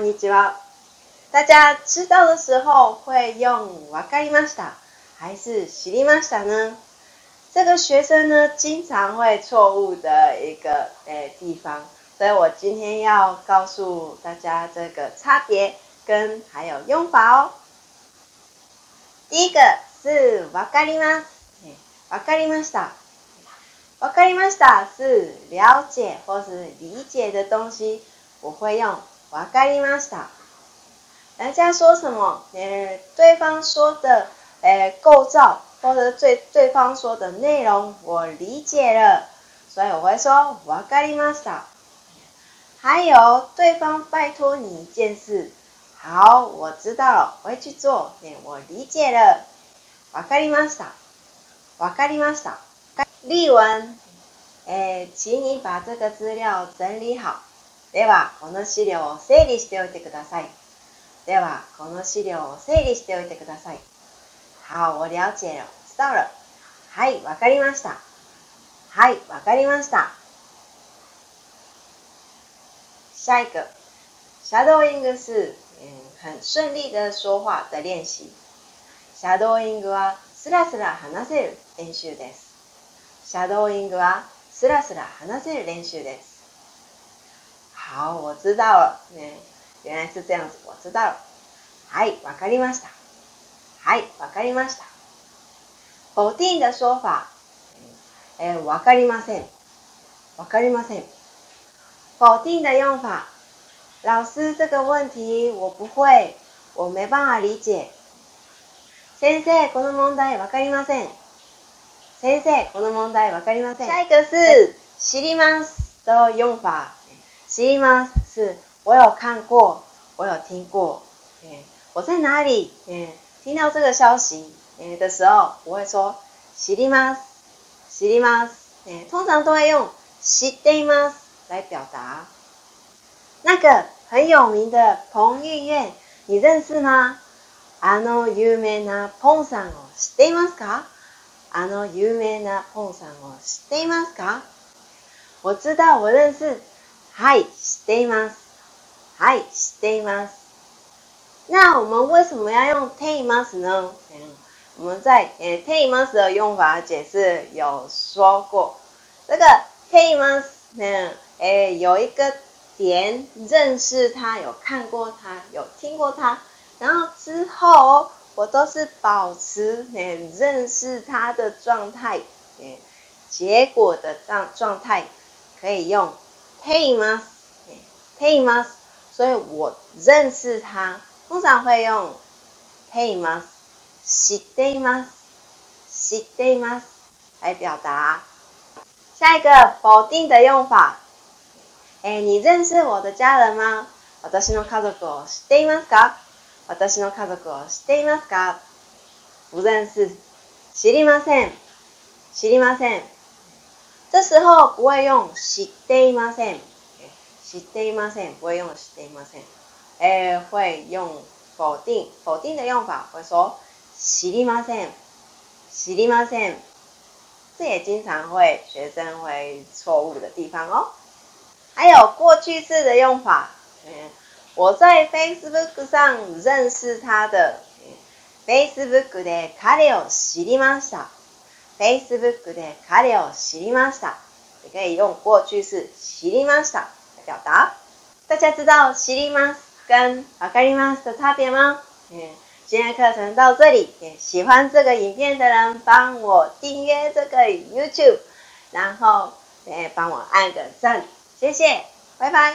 こんにちは。大家知道的时候会用わかりました还是知りました呢？这个学生呢经常会错误的一个诶地方，所以我今天要告诉大家这个差别。跟还有用法哦。第一个是わかります、わかりました、わかりました是了解或是理解的东西，我会用。わかりました。人家说什么，呃，对方说的，呃，构造或者对对方说的内容，我理解了，所以我会说わかりました。还有，对方拜托你一件事，好，我知道，我会去做，诶，我理解了，わかりました。わかりました。例文，诶，请你把这个资料整理好。ではこの資料を整理しておいてください。ではこの資料を整理しておいてください。好，我了解了，知道了。はい、わかりました。はい、わかりました。下一个，shadowing 是嗯很顺利的说话的练习。s h a d o w i はスラスラ話せる練習です。シャドーイングはスラスラ話せる練習です。好，我知道了。ね、原来是这样子。我知道了。はい、わかりました。はい、わかりました。否定的说法，哎、わかりません。わかりません。否定的用法，老师这个问题我不会，我没办法理解。先生、この問題わかりません。先生、この問題わかりません。下一个是知りますと用法。是吗？是我有看过，我有听过。嗯，我在哪里？嗯，听到这个消息，嗯的时候，我会说“知ります”，“知ります”。通常都会用“知っています”来表达。那个很有名的彭于晏，你认识吗？あの有名なポンさんを知っていますか？あの有名なポンさんを知っていますか？我知道，我认识。是，しています。i しています。那我们为什么要用ています呢？我们在诶，ています的用法解释有说过，这个ています呢，诶有一个点，认识它，有看过它，有听过它，然后之后我都是保持诶认识它的状态，诶，结果的状状态可以用。配吗？配吗？所以我认识他，通常会用配吗？知っています。知っています来表达。下一个否定的用法。え、你认识我的家人吗？私の家族を知っていますか？私の家族を知っていますか？不认识。知りません。知りません。这时候不会用知っていません，知いません，不会用知いません。哎，不会用否定否定的用法会说知りません，知りません。这也经常会学生会错误的地方哦。还有过去式的用法，我在 Facebook 上认识他的，Facebook で彼を知りました。Facebook で彼を知りました。可以用过去式知りました来表达。大家知道知ります跟わかります的差别吗？嗯，今天课程到这里，也喜欢这个影片的人帮我订阅这个 YouTube，然后也帮我按个赞，谢谢，拜拜。